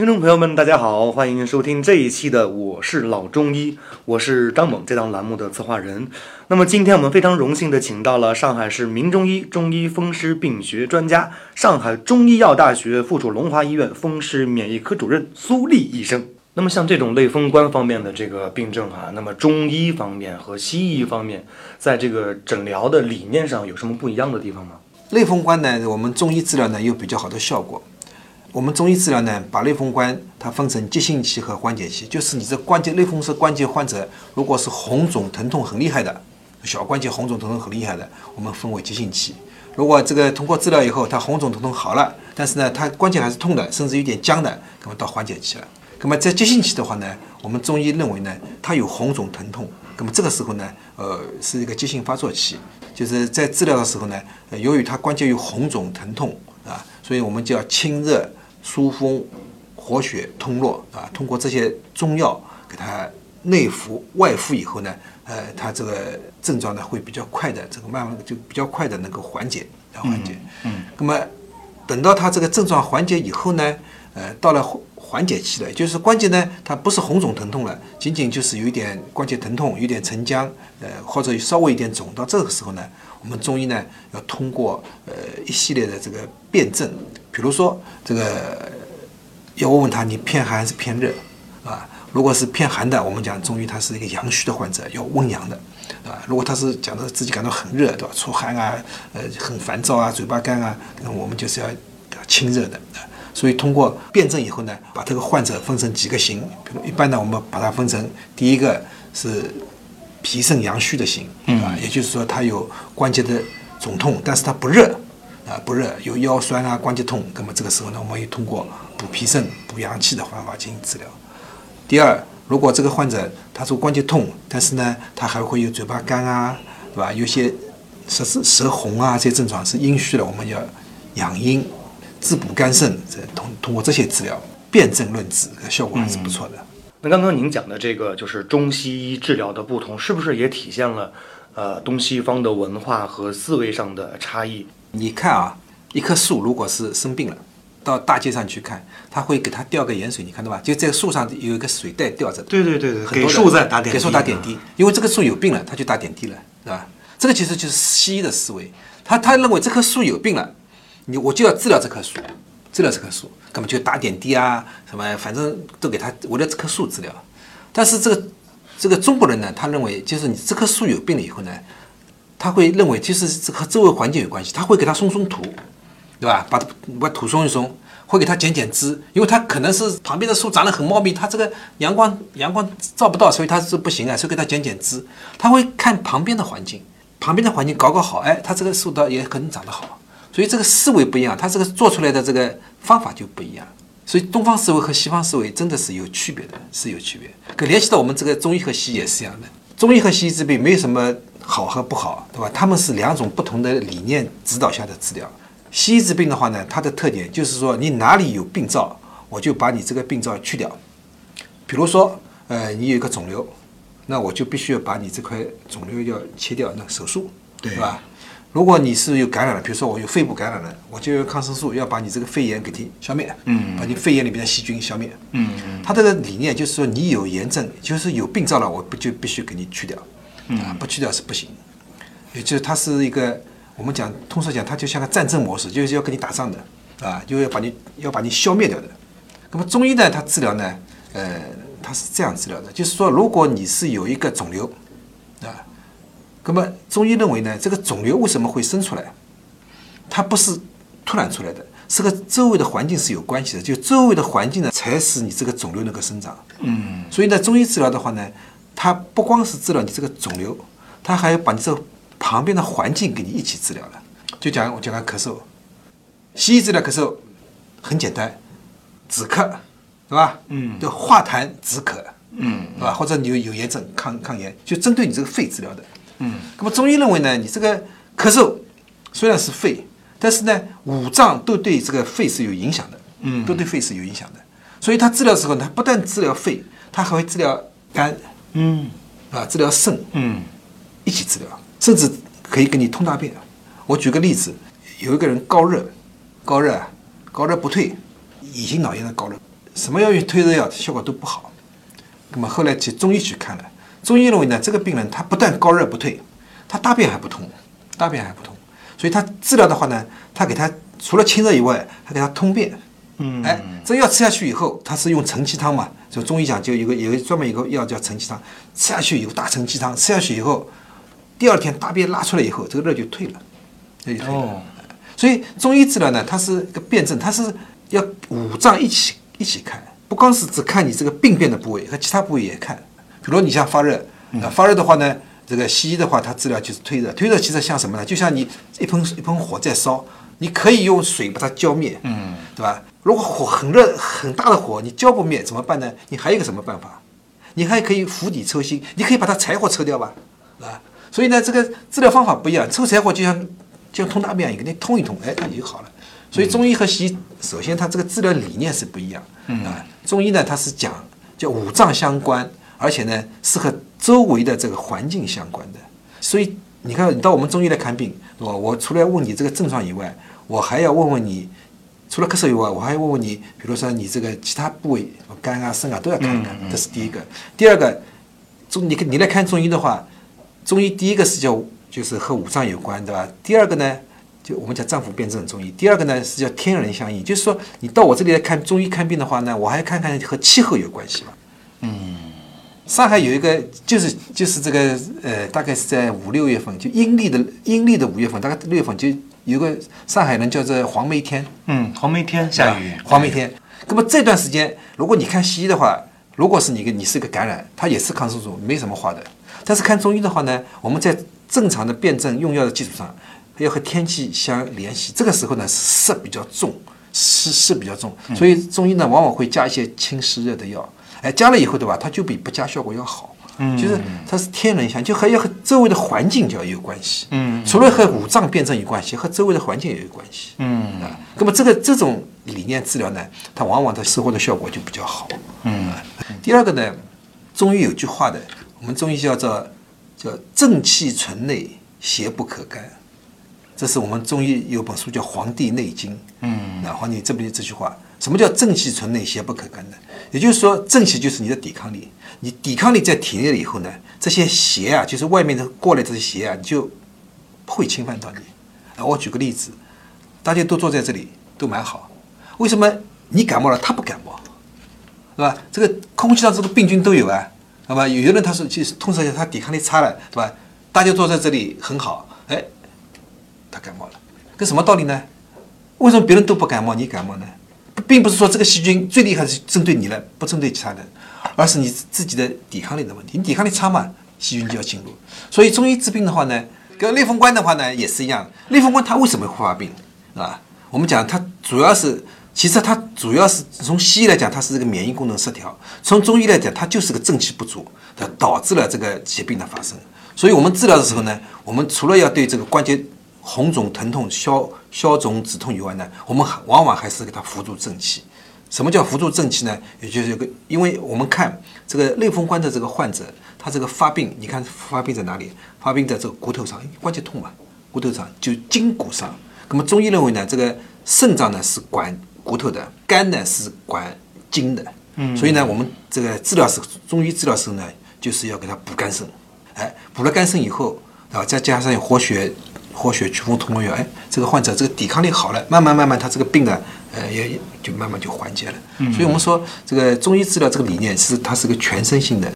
听众朋友们，大家好，欢迎收听这一期的《我是老中医》，我是张猛，这档栏目的策划人。那么今天我们非常荣幸的请到了上海市名中医中医风湿病学专家、上海中医药大学附属龙华医院风湿免疫科主任苏丽医生。那么像这种类风关方面的这个病症哈、那么中医方面和西医方面，在这个诊疗的理念上有什么不一样的地方吗？类风关呢，我们中医治疗呢有比较好的效果。我们中医治疗呢，把类风关它分成急性期和缓解期，就是你这关节类风湿关节患者，如果是红肿疼痛很厉害的，小关节红肿疼痛很厉害的，我们分为急性期。如果这个通过治疗以后，它红肿疼痛好了，但是呢，它关节还是痛的，甚至有点僵的，那么到缓解期了。那么在急性期的话呢，我们中医认为呢，它有红肿疼痛，那么这个时候呢，呃，是一个急性发作期，就是在治疗的时候呢，由于它关节有红肿疼痛啊，所以我们就要清热、疏风、活血、通络啊，通过这些中药给它内服、外敷以后呢，呃，它这个症状呢会比较快的，这个慢慢就比较快的能够缓解，啊缓解。嗯。那么等到它这个症状缓解以后呢，呃，到了缓缓解期了，也就是关节呢，它不是红肿疼痛了，仅仅就是有一点关节疼痛，有点沉僵，呃，或者稍微一点肿。到这个时候呢，我们中医呢要通过呃一系列的这个辩证，比如说这个要问问他你偏寒还是偏热，啊？如果是偏寒的，我们讲中医他是一个阳虚的患者，要温阳的，啊。如果他是讲的自己感到很热，对吧？出汗啊，呃，很烦躁啊，嘴巴干啊，那我们就是要清热的。啊所以通过辩证以后呢，把这个患者分成几个型，比如一般呢，我们把它分成第一个是脾肾阳虚的型，啊，也就是说他有关节的肿痛，但是他不热，啊不热，有腰酸啊关节痛，那么这个时候呢，我们也通过补脾肾、补阳气的方法进行治疗。第二，如果这个患者他说关节痛，但是呢，他还会有嘴巴干啊，对吧？有些舌是舌红啊，这些症状是阴虚的，我们要养阴、滋补肝肾，这通通过这些治疗，辨证论治，效果还是不错的。那刚刚您讲的这个就是中西医治疗的不同，是不是也体现了呃东西方的文化和思维上的差异？你看啊，一棵树如果是生病了，到大街上去看，他会给它吊个盐水，你看到吧？就在树上有一个水袋吊着的。对对对对，很多的给树在打点滴，给树打点滴，因为这个树有病了，他就打点滴了，是吧？这个其实就是西医的思维，他他认为这棵树有病了，你我就要治疗这棵树，治疗这棵树，根本就打点滴啊，什么反正都给他围着这棵树治疗。但是这个这个中国人呢，他认为就是你这棵树有病了以后呢，他会认为其实这和周围环境有关系，他会给它松松土，对吧？把把土松一松，会给它剪剪枝，因为它可能是旁边的树长得很茂密，它这个阳光阳光照不到，所以它是不行啊，所以给它剪剪枝。他会看旁边的环境，旁边的环境搞搞好，哎，它这个树倒也可能长得好。所以这个思维不一样，它这个做出来的这个方法就不一样。所以东方思维和西方思维真的是有区别的，是有区别。可联系到我们这个中医和西医也是一样的，中医和西医治病没有什么好和不好，对吧？他们是两种不同的理念指导下的治疗。西医治病的话呢，它的特点就是说你哪里有病灶，我就把你这个病灶去掉。比如说，呃，你有一个肿瘤，那我就必须要把你这块肿瘤要切掉，那手术，对吧？如果你是有感染了，比如说我有肺部感染了，我就用抗生素要把你这个肺炎给它消灭，嗯把你肺炎里面的细菌消灭。嗯嗯他这个理念就是说，你有炎症，就是有病灶了，我不就必须给你去掉，啊，不去掉是不行。也就是它是一个我们讲通俗讲，它就像个战争模式，就是要跟你打仗的，啊，就要把你要把你消灭掉的。那么中医呢，它治疗呢，呃，它是这样治疗的，就是说，如果你是有一个肿瘤，啊，那么中医认为呢，这个肿瘤为什么会生出来？它不是突然出来的，是和周围的环境是有关系的。就周围的环境呢，才使你这个肿瘤能够生长。嗯所以呢，中医治疗的话呢，它不光是治疗你这个肿瘤，它还要把你这旁边的环境给你一起治疗了。就讲我讲个咳嗽，西医治疗咳嗽很简单，止咳，对吧？嗯就化痰止咳，嗯，对吧？或者你有有炎症抗抗炎，就针对你这个肺治疗的。嗯，那么中医认为呢，你这个咳嗽虽然是肺，但是呢，五脏都对这个肺是有影响的，嗯，都对肺是有影响的。所以他治疗的时候呢，他不但治疗肺，他还会治疗肝，嗯啊，治疗肾，嗯一起治疗，甚至可以给你通大便。我举个例子，有一个人高热，高热啊，高热不退，乙型脑炎的高热，什么药用退热药效果都不好。那么后来去中医去看了，中医认为呢，这个病人他不但高热不退，他大便还不通，大便还不通，所以他治疗的话呢，他给他除了清热以外，还给他通便。嗯，哎，这药吃下去以后，他是用承气汤嘛，就中医讲就有个有个专门有个药叫承气汤，吃下去以后大承气汤，吃下去以后，第二天大便拉出来以后，这个热就退了，热就退了。哦所以中医治疗呢，它是一个辩证，它是要五脏一起一起看，不光是只看你这个病变的部位，和其他部位也看。比如你像发热，啊发热的话呢，这个西医的话，它治疗就是退热，退热其实像什么呢？就像你一盆一盆火在烧，你可以用水把它浇灭，嗯，对吧？如果火很热很大的火，你浇不灭怎么办呢？你还有一个什么办法？你还可以釜底抽薪，你可以把它柴火抽掉吧，啊，所以呢，这个治疗方法不一样，抽柴火就像就像通大便一样，给你通一通，哎，它就好了。所以中医和西医，首先它这个治疗理念是不一样，啊，中医呢它是讲叫五脏相关，而且呢是和周围的这个环境相关的。所以你看，你到我们中医来看病，我我除了要问你这个症状以外，我还要问问你。除了咳嗽以外，我还要问问你，比如说你这个其他部位，肝啊、肾啊都要看看，这是第一个。第二个，中你你来看中医的话，中医第一个是叫就是和五脏有关，对吧？第二个呢，就我们讲脏腑辩证中医。第二个呢是叫天人相应，就是说你到我这里来看中医看病的话呢，我还看看和气候有关系嘛。嗯，上海有一个就是就是这个呃，大概是在五六月份，就阴历的阴历的五月份，大概六月份就有个上海人叫做黄梅天。嗯，黄梅天下雨，黄梅天。那么这段时间，如果你看西医的话，如果是你个你是个感染，它也是抗生素，没什么话的。但是看中医的话呢，我们在正常的辩证用药的基础上，要和天气相联系。这个时候呢，湿比较重，湿湿比较重，所以中医呢往往会加一些清湿热的药。哎，加了以后对吧，它就比不加效果要好。嗯，就是它是天人相，就还要和周围的环境就要有关系。嗯，除了和五脏辩证有关系，和周围的环境也有关系。嗯啊，那么这个这种理念治疗呢，它往往它收获的效果就比较好。嗯，第二个呢，中医有句话的，我们中医叫做叫正气存内，邪不可干。这是我们中医有本书叫《黄帝内经》。嗯，那黄帝这边这句话，什么叫正气存内，邪不可干呢？也就是说，正气就是你的抵抗力，你抵抗力在体内了以后呢，这些邪啊，就是外面的过来这些邪啊，你就不会侵犯到你。啊，我举个例子，大家都坐在这里都蛮好，为什么你感冒了他不感冒？是吧？这个空气上这个病菌都有啊，那么有的人他是就是通常他抵抗力差了，对吧？大家坐在这里很好，哎，他感冒了，跟什么道理呢？为什么别人都不感冒，你感冒呢？并不是说这个细菌最厉害是针对你了，不针对其他人，而是你自己的抵抗力的问题。你抵抗力差嘛，细菌就要进入。所以中医治病的话呢，跟类风关的话呢也是一样。类风关它为什么会发病啊？我们讲它主要是，其实它主要是从西医来讲，它是这个免疫功能失调；从中医来讲，它就是个正气不足，它导致了这个疾病的发生。所以我们治疗的时候呢，我们除了要对这个关节红肿、疼痛、消消肿、止痛以外呢，我们还往往还是给它扶助正气。什么叫扶助正气呢？也就是有个，因为我们看这个类风关的这个患者，他这个发病，你看发病在哪里？发病在这个骨头上，关节痛嘛，骨头上就筋骨上。那么中医认为呢，这个肾脏呢是管骨头的，肝呢是管筋的。嗯，所以呢，我们这个治疗时，中医治疗时候呢，就是要给他补肝肾。哎，补了肝肾以后，啊，再加上活血。活血祛风通络药，哎，这个患者这个抵抗力好了，慢慢慢慢他这个病呢，呃，也也就慢慢就缓解了。所以我们说这个中医治疗这个理念是它是个全身性的。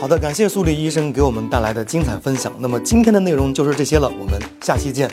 好的，感谢苏黎医生给我们带来的精彩分享。那么今天的内容就是这些了，我们下期见。